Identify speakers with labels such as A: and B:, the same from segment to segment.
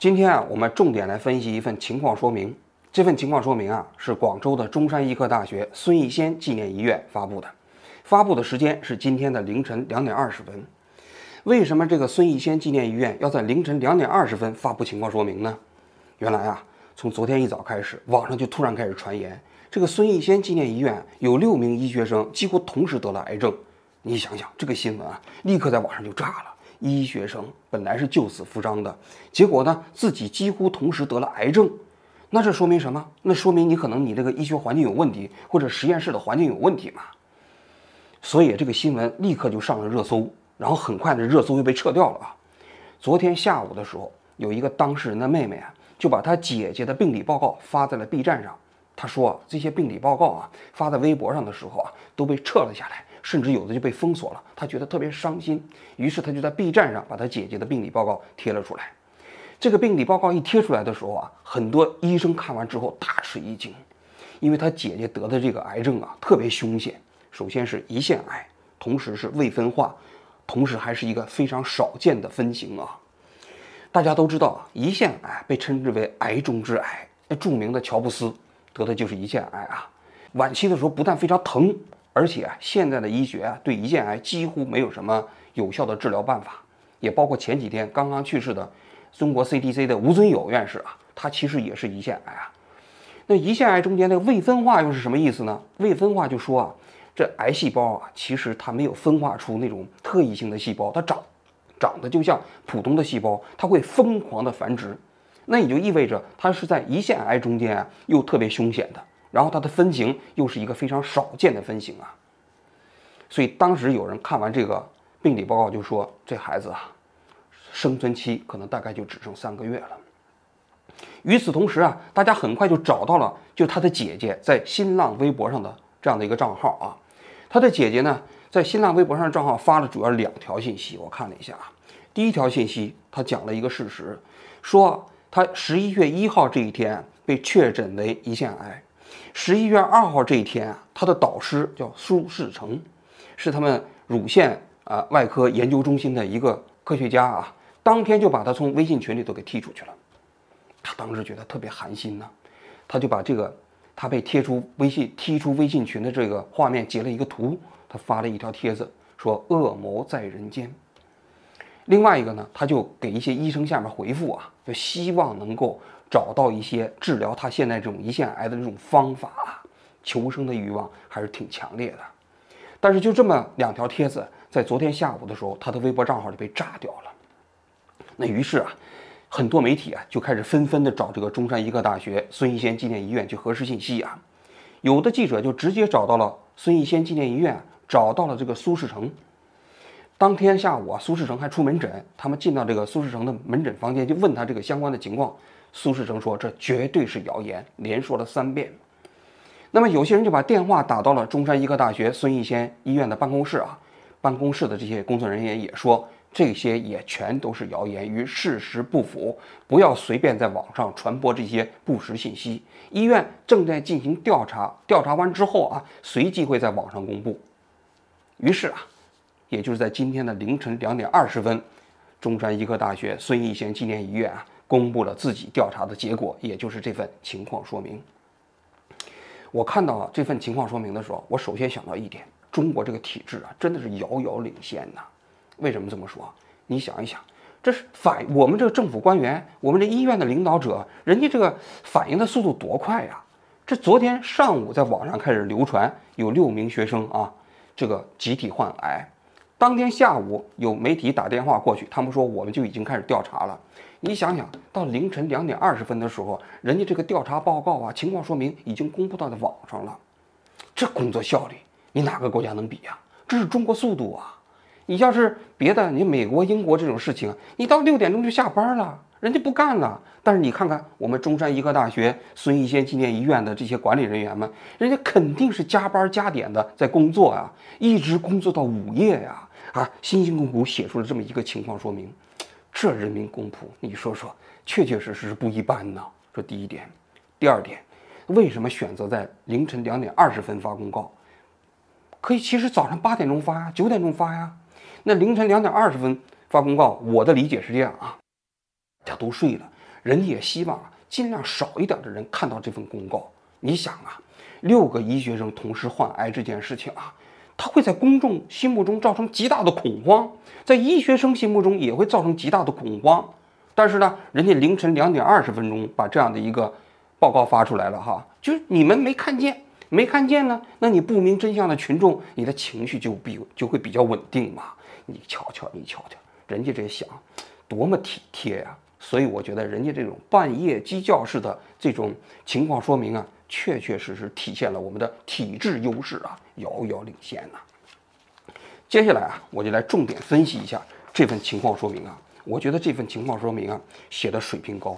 A: 今天啊，我们重点来分析一份情况说明。这份情况说明啊，是广州的中山医科大学孙逸仙纪念医院发布的，发布的时间是今天的凌晨两点二十分。为什么这个孙逸仙纪念医院要在凌晨两点二十分发布情况说明呢？原来啊，从昨天一早开始，网上就突然开始传言，这个孙逸仙纪念医院有六名医学生几乎同时得了癌症。你想想，这个新闻啊，立刻在网上就炸了。医学生本来是救死扶伤的，结果呢，自己几乎同时得了癌症，那这说明什么？那说明你可能你这个医学环境有问题，或者实验室的环境有问题嘛。所以这个新闻立刻就上了热搜，然后很快的热搜又被撤掉了啊。昨天下午的时候，有一个当事人的妹妹啊，就把她姐姐的病理报告发在了 B 站上。她说这些病理报告啊，发在微博上的时候啊，都被撤了下来。甚至有的就被封锁了，他觉得特别伤心，于是他就在 B 站上把他姐姐的病理报告贴了出来。这个病理报告一贴出来的时候啊，很多医生看完之后大吃一惊，因为他姐姐得的这个癌症啊特别凶险，首先是胰腺癌，同时是未分化，同时还是一个非常少见的分型啊。大家都知道，胰腺癌被称之为癌中之癌，著名的乔布斯得的就是胰腺癌啊，晚期的时候不但非常疼。而且啊，现在的医学啊，对胰腺癌几乎没有什么有效的治疗办法，也包括前几天刚刚去世的中国 CDC 的吴尊友院士啊，他其实也是胰腺癌啊。那胰腺癌中间的未分化又是什么意思呢？未分化就说啊，这癌细胞啊，其实它没有分化出那种特异性的细胞，它长长得就像普通的细胞，它会疯狂的繁殖，那也就意味着它是在胰腺癌中间啊，又特别凶险的。然后它的分型又是一个非常少见的分型啊，所以当时有人看完这个病理报告就说，这孩子啊，生存期可能大概就只剩三个月了。与此同时啊，大家很快就找到了，就他的姐姐在新浪微博上的这样的一个账号啊，他的姐姐呢在新浪微博上的账号发了主要两条信息，我看了一下啊，第一条信息他讲了一个事实，说他十一月一号这一天被确诊为胰腺癌。十一月二号这一天啊，他的导师叫苏世成，是他们乳腺啊外科研究中心的一个科学家啊，当天就把他从微信群里头给踢出去了。他当时觉得特别寒心呐，他就把这个他被贴出微信踢出微信群的这个画面截了一个图，他发了一条帖子说恶魔在人间。另外一个呢，他就给一些医生下面回复啊，就希望能够。找到一些治疗他现在这种胰腺癌的这种方法，求生的欲望还是挺强烈的。但是就这么两条帖子，在昨天下午的时候，他的微博账号就被炸掉了。那于是啊，很多媒体啊就开始纷纷的找这个中山医科大学孙逸仙纪念医院去核实信息啊。有的记者就直接找到了孙逸仙纪念医院，找到了这个苏世成。当天下午啊，苏世成还出门诊，他们进到这个苏世成的门诊房间，就问他这个相关的情况。苏世成说：“这绝对是谣言。”连说了三遍。那么有些人就把电话打到了中山医科大学孙逸仙医院的办公室啊，办公室的这些工作人员也说，这些也全都是谣言，与事实不符，不要随便在网上传播这些不实信息。医院正在进行调查，调查完之后啊，随即会在网上公布。于是啊，也就是在今天的凌晨两点二十分，中山医科大学孙逸仙纪念医院啊。公布了自己调查的结果，也就是这份情况说明。我看到了这份情况说明的时候，我首先想到一点：中国这个体制啊，真的是遥遥领先呐。为什么这么说？你想一想，这是反我们这个政府官员，我们这医院的领导者，人家这个反应的速度多快呀！这昨天上午在网上开始流传，有六名学生啊，这个集体患癌。当天下午有媒体打电话过去，他们说我们就已经开始调查了。你想想到凌晨两点二十分的时候，人家这个调查报告啊，情况说明已经公布到在网上了，这工作效率你哪个国家能比呀？这是中国速度啊！你要是别的，你美国、英国这种事情，你到六点钟就下班了，人家不干了。但是你看看我们中山医科大学孙逸仙纪念医院的这些管理人员们，人家肯定是加班加点的在工作啊，一直工作到午夜呀，啊辛辛苦苦写出了这么一个情况说明。这人民公仆，你说说，确确实实是不一般呢。这第一点，第二点，为什么选择在凌晨两点二十分发公告？可以，其实早上八点钟发呀，九点钟发呀。那凌晨两点二十分发公告，我的理解是这样啊，大家都睡了，人家也希望，尽量少一点的人看到这份公告。你想啊，六个医学生同时患癌这件事情啊，它会在公众心目中造成极大的恐慌，在医学生心目中也会造成极大的恐慌。但是呢，人家凌晨两点二十分钟把这样的一个报告发出来了哈，就是你们没看见，没看见呢，那你不明真相的群众，你的情绪就比就会比较稳定嘛。你瞧瞧，你瞧瞧，人家这想，多么体贴呀！所以我觉得人家这种半夜鸡叫式的这种情况说明啊，确确实实体现了我们的体制优势啊，遥遥领先呐。接下来啊，我就来重点分析一下这份情况说明啊。我觉得这份情况说明啊，写的水平高，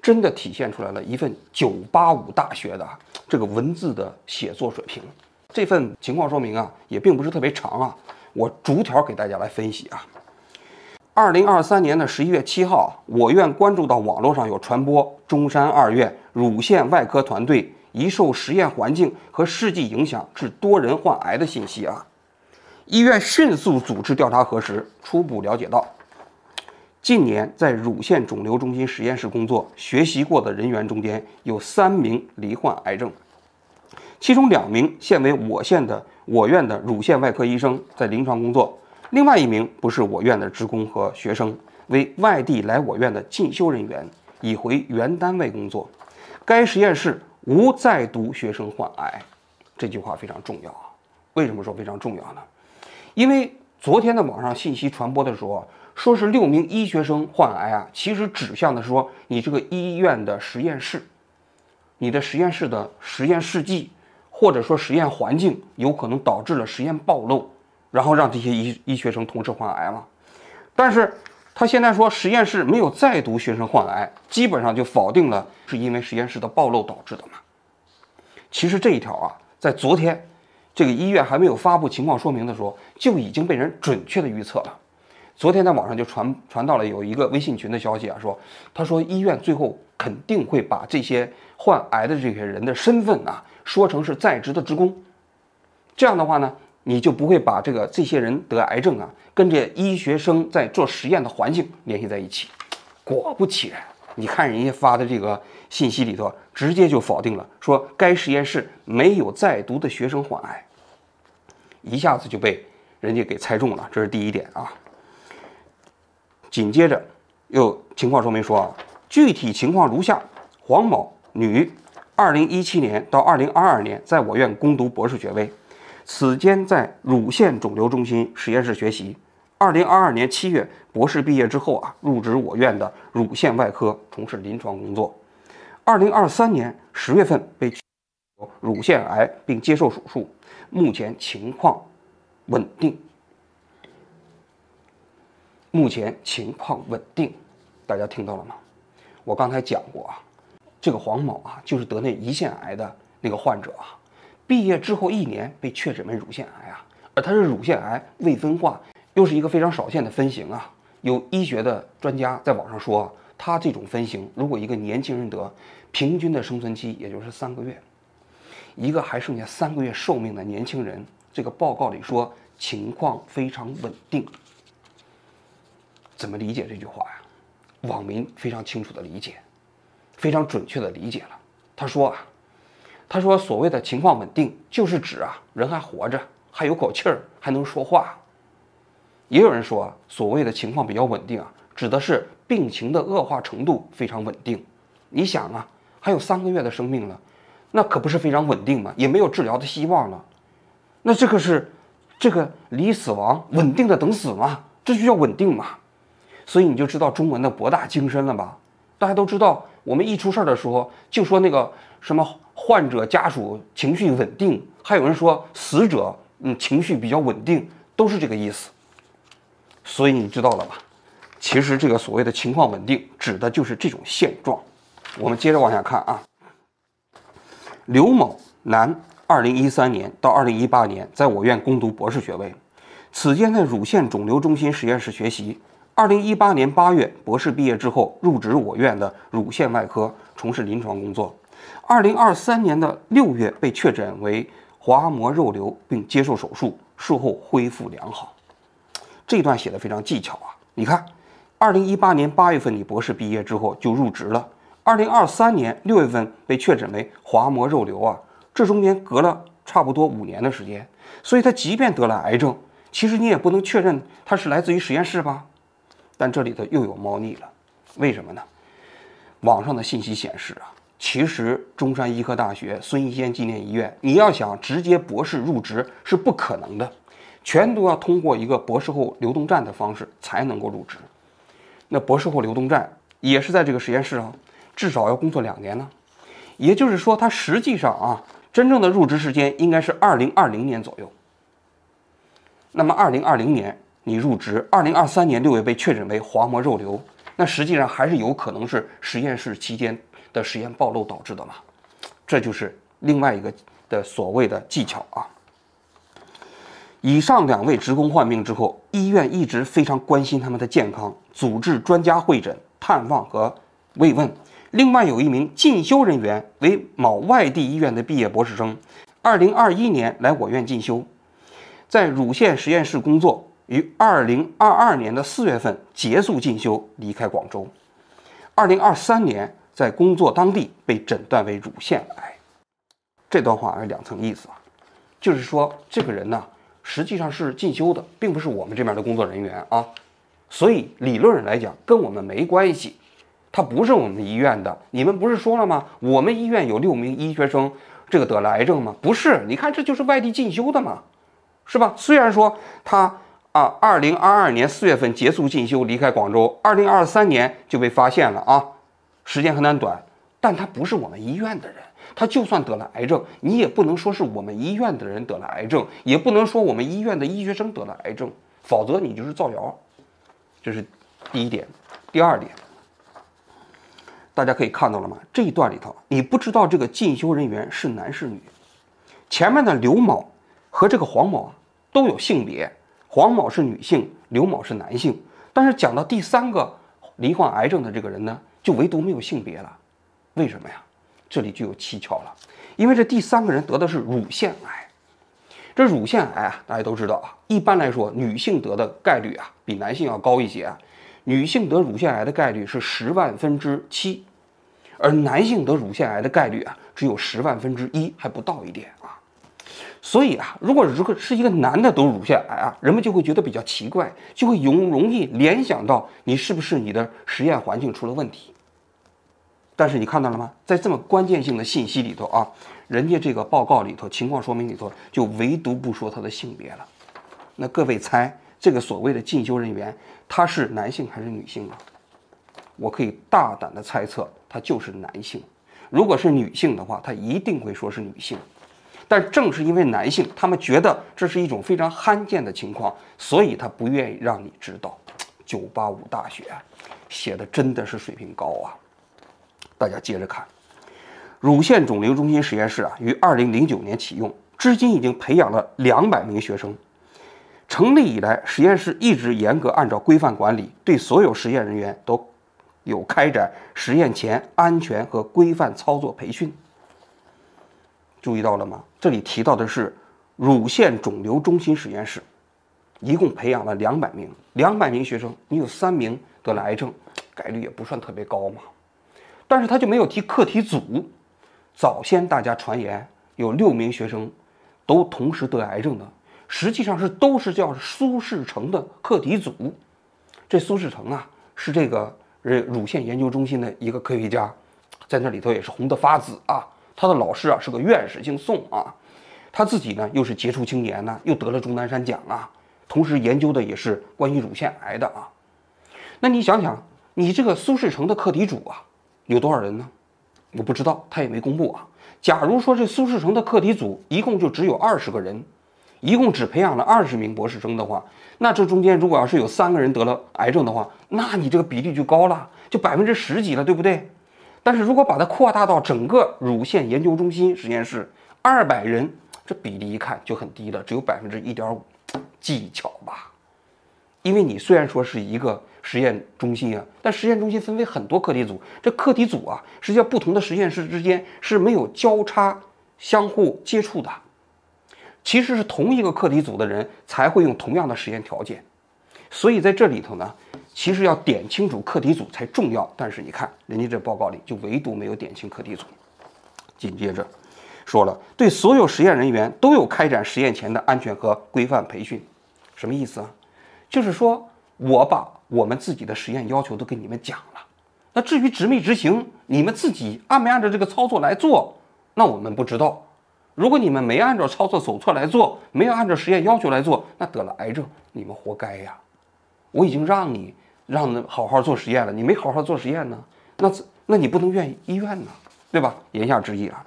A: 真的体现出来了一份九八五大学的这个文字的写作水平。这份情况说明啊，也并不是特别长啊，我逐条给大家来分析啊。二零二三年的十一月七号，我院关注到网络上有传播中山二院乳腺外科团队疑受实验环境和试剂影响致多人患癌的信息啊。医院迅速组织调查核实，初步了解到。近年在乳腺肿瘤中心实验室工作、学习过的人员中间，有三名罹患癌症，其中两名现为我县的我院的乳腺外科医生在临床工作，另外一名不是我院的职工和学生，为外地来我院的进修人员，已回原单位工作。该实验室无在读学生患癌，这句话非常重要啊！为什么说非常重要呢？因为昨天的网上信息传播的时候。说是六名医学生患癌啊，其实指向的是说你这个医院的实验室，你的实验室的实验试剂或者说实验环境有可能导致了实验暴露，然后让这些医医学生同时患癌嘛。但是他现在说实验室没有再读学生患癌，基本上就否定了是因为实验室的暴露导致的嘛。其实这一条啊，在昨天这个医院还没有发布情况说明的时候，就已经被人准确的预测了。昨天在网上就传传到了有一个微信群的消息啊，说他说医院最后肯定会把这些患癌的这些人的身份啊说成是在职的职工，这样的话呢，你就不会把这个这些人得癌症啊跟这医学生在做实验的环境联系在一起。果不其然，你看人家发的这个信息里头，直接就否定了，说该实验室没有在读的学生患癌，一下子就被人家给猜中了，这是第一点啊。紧接着，又情况说明说啊，具体情况如下：黄某，女，二零一七年到二零二二年在我院攻读博士学位，此间在乳腺肿瘤中心实验室学习。二零二二年七月博士毕业之后啊，入职我院的乳腺外科从事临床工作。二零二三年十月份被乳腺癌并接受手术，目前情况稳定。目前情况稳定，大家听到了吗？我刚才讲过啊，这个黄某啊，就是得那胰腺癌的那个患者啊，毕业之后一年被确诊为乳腺癌啊，而他是乳腺癌未分化，又是一个非常少见的分型啊。有医学的专家在网上说，他这种分型，如果一个年轻人得，平均的生存期也就是三个月。一个还剩下三个月寿命的年轻人，这个报告里说情况非常稳定。怎么理解这句话呀？网民非常清楚的理解，非常准确的理解了。他说啊，他说所谓的情况稳定，就是指啊人还活着，还有口气儿，还能说话。也有人说，所谓的情况比较稳定啊，指的是病情的恶化程度非常稳定。你想啊，还有三个月的生命了，那可不是非常稳定吗？也没有治疗的希望了。那这个是这个离死亡稳定的等死吗？这就叫稳定吗？所以你就知道中文的博大精深了吧？大家都知道，我们一出事儿的时候就说那个什么患者家属情绪稳定，还有人说死者嗯情绪比较稳定，都是这个意思。所以你知道了吧？其实这个所谓的情况稳定，指的就是这种现状。我们接着往下看啊。刘某，男，二零一三年到二零一八年在我院攻读博士学位，此间在乳腺肿瘤中心实验室学习。二零一八年八月，博士毕业之后入职我院的乳腺外科，从事临床工作。二零二三年的六月被确诊为滑膜肉瘤，并接受手术，术后恢复良好。这段写的非常技巧啊！你看，二零一八年八月份你博士毕业之后就入职了，二零二三年六月份被确诊为滑膜肉瘤啊，这中间隔了差不多五年的时间，所以他即便得了癌症，其实你也不能确认他是来自于实验室吧？但这里头又有猫腻了，为什么呢？网上的信息显示啊，其实中山医科大学孙逸仙纪念医院，你要想直接博士入职是不可能的，全都要通过一个博士后流动站的方式才能够入职。那博士后流动站也是在这个实验室啊，至少要工作两年呢。也就是说，他实际上啊，真正的入职时间应该是二零二零年左右。那么二零二零年你入职，二零二三年六月被确诊为滑膜肉瘤。那实际上还是有可能是实验室期间的实验暴露导致的嘛？这就是另外一个的所谓的技巧啊。以上两位职工患病之后，医院一直非常关心他们的健康，组织专家会诊、探望和慰问。另外有一名进修人员为某外地医院的毕业博士生，二零二一年来我院进修，在乳腺实验室工作。于二零二二年的四月份结束进修，离开广州。二零二三年在工作当地被诊断为乳腺癌。这段话有两层意思啊，就是说这个人呢实际上是进修的，并不是我们这边的工作人员啊，所以理论上来讲跟我们没关系。他不是我们医院的，你们不是说了吗？我们医院有六名医学生这个得了癌症吗？不是，你看这就是外地进修的嘛，是吧？虽然说他。啊，二零二二年四月份结束进修，离开广州。二零二三年就被发现了啊，时间很短短，但他不是我们医院的人，他就算得了癌症，你也不能说是我们医院的人得了癌症，也不能说我们医院的医学生得了癌症，否则你就是造谣。这是第一点。第二点，大家可以看到了吗？这一段里头，你不知道这个进修人员是男是女，前面的刘某和这个黄某啊都有性别。黄某是女性，刘某是男性，但是讲到第三个罹患癌症的这个人呢，就唯独没有性别了，为什么呀？这里就有蹊跷了，因为这第三个人得的是乳腺癌，这乳腺癌啊，大家都知道啊，一般来说女性得的概率啊比男性要高一些啊，女性得乳腺癌的概率是十万分之七，而男性得乳腺癌的概率啊只有十万分之一，还不到一点啊。所以啊，如果如果是一个男的得乳腺癌啊，人们就会觉得比较奇怪，就会容容易联想到你是不是你的实验环境出了问题。但是你看到了吗？在这么关键性的信息里头啊，人家这个报告里头情况说明里头就唯独不说他的性别了。那各位猜这个所谓的进修人员他是男性还是女性啊？我可以大胆的猜测，他就是男性。如果是女性的话，他一定会说是女性。但正是因为男性，他们觉得这是一种非常罕见的情况，所以他不愿意让你知道。九八五大学写的真的是水平高啊！大家接着看，乳腺肿瘤中心实验室啊，于二零零九年启用，至今已经培养了两百名学生。成立以来，实验室一直严格按照规范管理，对所有实验人员都有开展实验前安全和规范操作培训。注意到了吗？这里提到的是乳腺肿瘤中心实验室，一共培养了两百名两百名学生，你有三名得了癌症，概率也不算特别高嘛。但是他就没有提课题组。早先大家传言有六名学生都同时得癌症的，实际上是都是叫苏世成的课题组。这苏世成啊，是这个呃乳腺研究中心的一个科学家，在那里头也是红得发紫啊。他的老师啊是个院士，姓宋啊，他自己呢又是杰出青年呢，又得了钟南山奖啊，同时研究的也是关于乳腺癌的啊。那你想想，你这个苏世成的课题组啊，有多少人呢？我不知道，他也没公布啊。假如说这苏世成的课题组一共就只有二十个人，一共只培养了二十名博士生的话，那这中间如果要是有三个人得了癌症的话，那你这个比例就高了，就百分之十几了，对不对？但是如果把它扩大到整个乳腺研究中心实验室，二百人，这比例一看就很低了，只有百分之一点五，技巧吧？因为你虽然说是一个实验中心啊，但实验中心分为很多课题组，这课题组啊，实际上不同的实验室之间是没有交叉、相互接触的，其实是同一个课题组的人才会用同样的实验条件，所以在这里头呢，其实要点清楚课题组才重要。但是你看，人家这报告里就唯独没有点清课题组。紧接着说了，对所有实验人员都有开展实验前的安全和规范培训，什么意思啊？就是说我把我们自己的实验要求都跟你们讲了，那至于执没执行，你们自己按没按照这个操作来做，那我们不知道。如果你们没按照操作手册来做，没有按照实验要求来做，那得了癌症，你们活该呀！我已经让你让你好好做实验了，你没好好做实验呢，那那你不能怨医院呢，对吧？言下之意啊，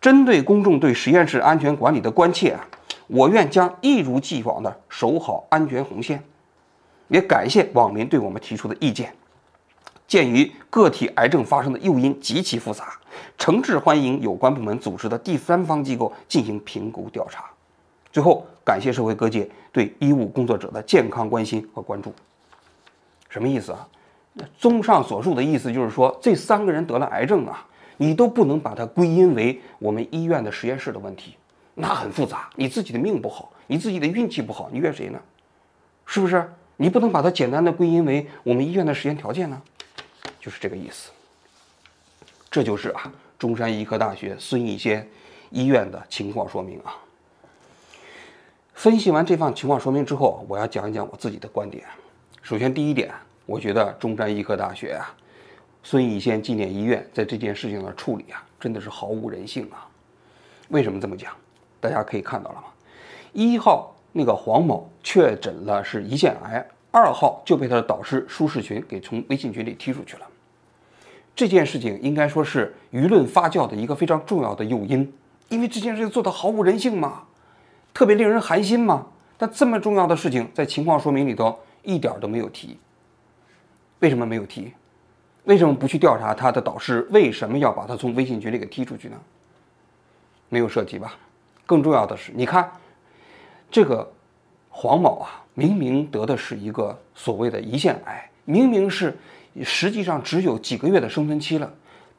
A: 针对公众对实验室安全管理的关切啊，我愿将一如既往的守好安全红线，也感谢网民对我们提出的意见。鉴于个体癌症发生的诱因极其复杂，诚挚欢迎有关部门组织的第三方机构进行评估调查。最后，感谢社会各界对医务工作者的健康关心和关注。什么意思啊？综上所述的意思就是说，这三个人得了癌症啊，你都不能把它归因为我们医院的实验室的问题，那很复杂。你自己的命不好，你自己的运气不好，你怨谁呢？是不是？你不能把它简单的归因为我们医院的实验条件呢？就是这个意思。这就是啊，中山医科大学孙逸仙医院的情况说明啊。分析完这份情况说明之后，我要讲一讲我自己的观点。首先，第一点，我觉得中山医科大学啊，孙逸仙纪念医院在这件事情的处理啊，真的是毫无人性啊。为什么这么讲？大家可以看到了吗？一号那个黄某确诊了是胰腺癌，二号就被他的导师舒世群给从微信群里踢出去了。这件事情应该说是舆论发酵的一个非常重要的诱因，因为这件事情做的毫无人性嘛，特别令人寒心嘛。但这么重要的事情，在情况说明里头一点都没有提。为什么没有提？为什么不去调查他的导师为什么要把他从微信群里给踢出去呢？没有涉及吧？更重要的是，你看这个黄某啊，明明得的是一个所谓的胰腺癌，明明是。实际上只有几个月的生存期了，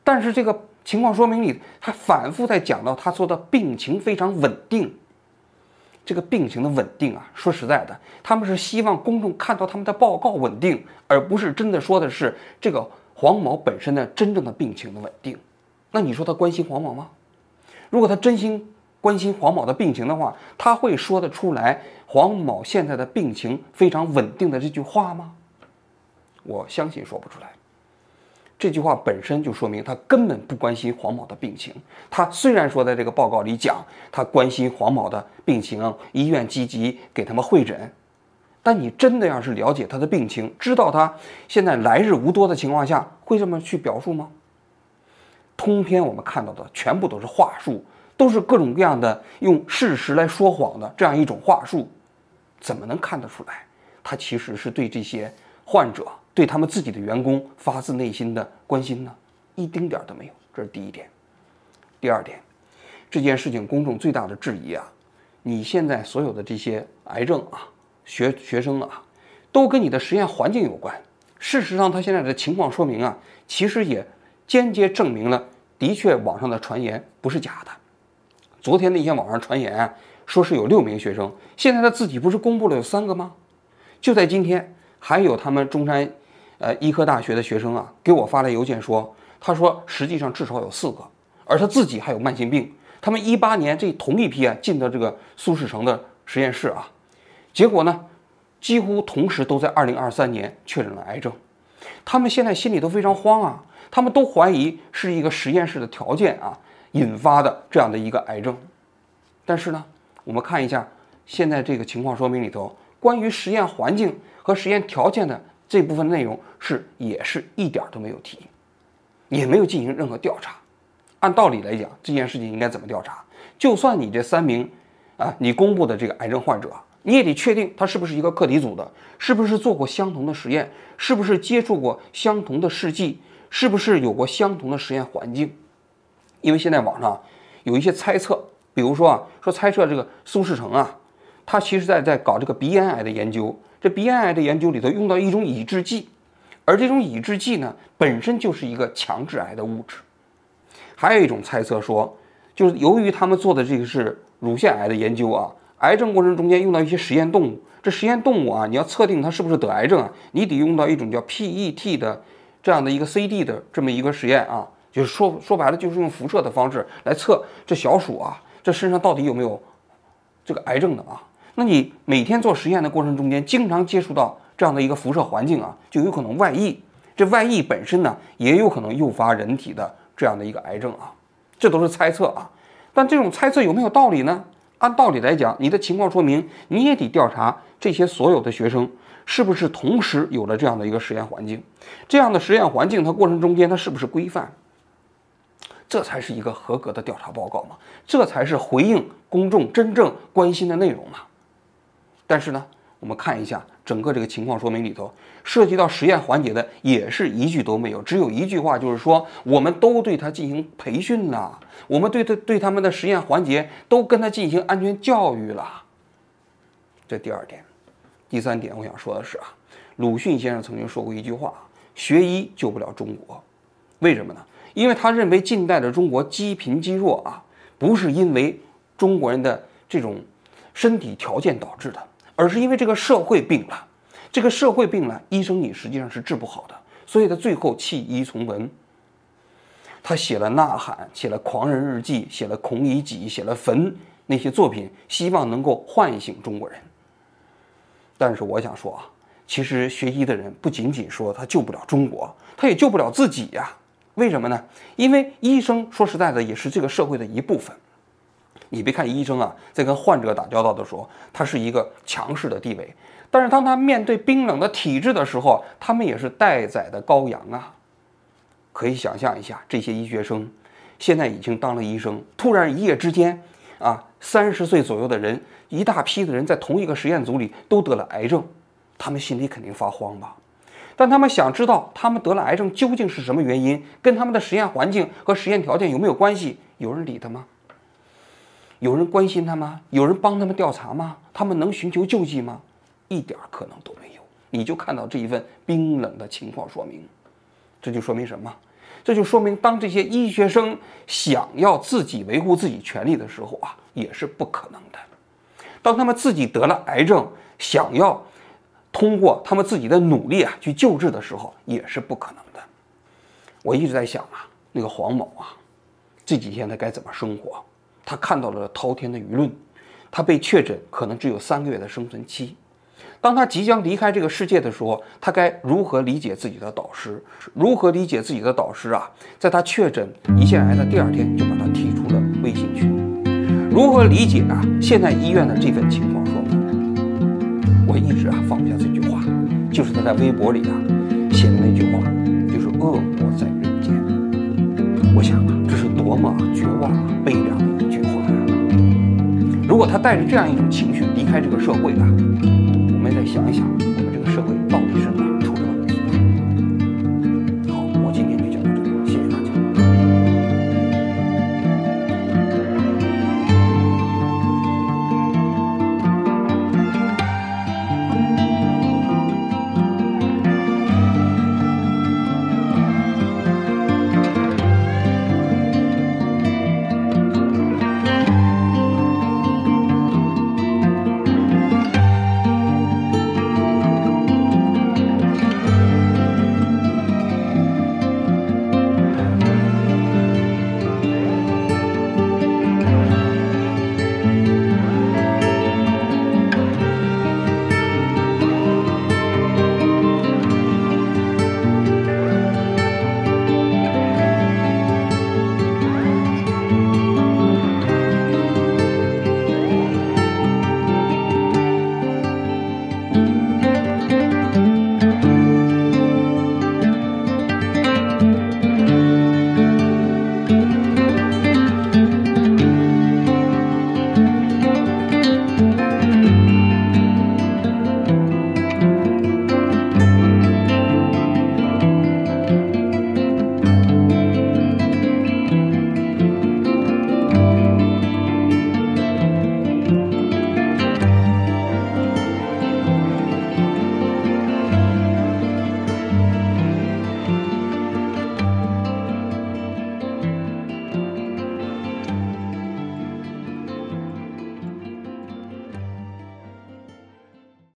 A: 但是这个情况说明里他反复在讲到他说的病情非常稳定。这个病情的稳定啊，说实在的，他们是希望公众看到他们的报告稳定，而不是真的说的是这个黄某本身的真正的病情的稳定。那你说他关心黄某吗？如果他真心关心黄某的病情的话，他会说得出来黄某现在的病情非常稳定的这句话吗？我相信说不出来。这句话本身就说明他根本不关心黄某的病情。他虽然说在这个报告里讲他关心黄某的病情，医院积极给他们会诊，但你真的要是了解他的病情，知道他现在来日无多的情况下，会这么去表述吗？通篇我们看到的全部都是话术，都是各种各样的用事实来说谎的这样一种话术，怎么能看得出来他其实是对这些患者？对他们自己的员工发自内心的关心呢，一丁点儿都没有。这是第一点。第二点，这件事情公众最大的质疑啊，你现在所有的这些癌症啊，学学生啊，都跟你的实验环境有关。事实上，他现在的情况说明啊，其实也间接证明了，的确网上的传言不是假的。昨天那些网上传言说是有六名学生，现在他自己不是公布了有三个吗？就在今天，还有他们中山。呃，医科大学的学生啊，给我发来邮件说，他说实际上至少有四个，而他自己还有慢性病。他们一八年这同一批啊进的这个苏世成的实验室啊，结果呢，几乎同时都在二零二三年确诊了癌症。他们现在心里都非常慌啊，他们都怀疑是一个实验室的条件啊引发的这样的一个癌症。但是呢，我们看一下现在这个情况说明里头关于实验环境和实验条件的。这部分内容是也是一点都没有提，也没有进行任何调查。按道理来讲，这件事情应该怎么调查？就算你这三名啊，你公布的这个癌症患者，你也得确定他是不是一个课题组的，是不是做过相同的实验，是不是接触过相同的试剂，是不是有过相同的实验环境？因为现在网上有一些猜测，比如说啊，说猜测这个苏世成啊，他其实在在搞这个鼻咽癌的研究。这鼻咽癌的研究里头用到一种抑制剂，而这种抑制剂呢，本身就是一个强致癌的物质。还有一种猜测说，就是由于他们做的这个是乳腺癌的研究啊，癌症过程中间用到一些实验动物，这实验动物啊，你要测定它是不是得癌症啊，你得用到一种叫 PET 的这样的一个 CD 的这么一个实验啊，就是说说白了就是用辐射的方式来测这小鼠啊，这身上到底有没有这个癌症的啊？那你每天做实验的过程中间，经常接触到这样的一个辐射环境啊，就有可能外溢。这外溢本身呢，也有可能诱发人体的这样的一个癌症啊，这都是猜测啊。但这种猜测有没有道理呢？按道理来讲，你的情况说明你也得调查这些所有的学生是不是同时有了这样的一个实验环境，这样的实验环境它过程中间它是不是规范，这才是一个合格的调查报告嘛，这才是回应公众真正关心的内容嘛。但是呢，我们看一下整个这个情况说明里头，涉及到实验环节的也是一句都没有，只有一句话，就是说我们都对他进行培训了，我们对他对他们的实验环节都跟他进行安全教育了。这第二点，第三点，我想说的是啊，鲁迅先生曾经说过一句话：学医救不了中国，为什么呢？因为他认为近代的中国积贫积弱啊，不是因为中国人的这种身体条件导致的。而是因为这个社会病了，这个社会病了，医生你实际上是治不好的，所以他最后弃医从文。他写了《呐喊》，写了《狂人日记》，写了《孔乙己》，写了《坟》那些作品，希望能够唤醒中国人。但是我想说啊，其实学医的人不仅仅说他救不了中国，他也救不了自己呀。为什么呢？因为医生说实在的，也是这个社会的一部分。你别看医生啊，在跟患者打交道的时候，他是一个强势的地位，但是当他面对冰冷的体制的时候，他们也是待宰的羔羊啊。可以想象一下，这些医学生现在已经当了医生，突然一夜之间啊，三十岁左右的人，一大批的人在同一个实验组里都得了癌症，他们心里肯定发慌吧？但他们想知道他们得了癌症究竟是什么原因，跟他们的实验环境和实验条件有没有关系？有人理他吗？有人关心他吗？有人帮他们调查吗？他们能寻求救济吗？一点可能都没有。你就看到这一份冰冷的情况说明，这就说明什么？这就说明当这些医学生想要自己维护自己权利的时候啊，也是不可能的。当他们自己得了癌症，想要通过他们自己的努力啊去救治的时候，也是不可能的。我一直在想啊，那个黄某啊，这几天他该怎么生活？他看到了滔天的舆论，他被确诊可能只有三个月的生存期。当他即将离开这个世界的时候，他该如何理解自己的导师？如何理解自己的导师啊？在他确诊胰腺癌的第二天就把他踢出了微信群。如何理解啊？现在医院的这份情况，我一直啊放不下这句话，就是他在微博里啊写的那句话，就是“恶魔在人间”。我想啊，这是多么绝望啊、悲凉的一句话。如果他带着这样一种情绪离开这个社会啊，我们再想一想，我们这个社会到底是哪？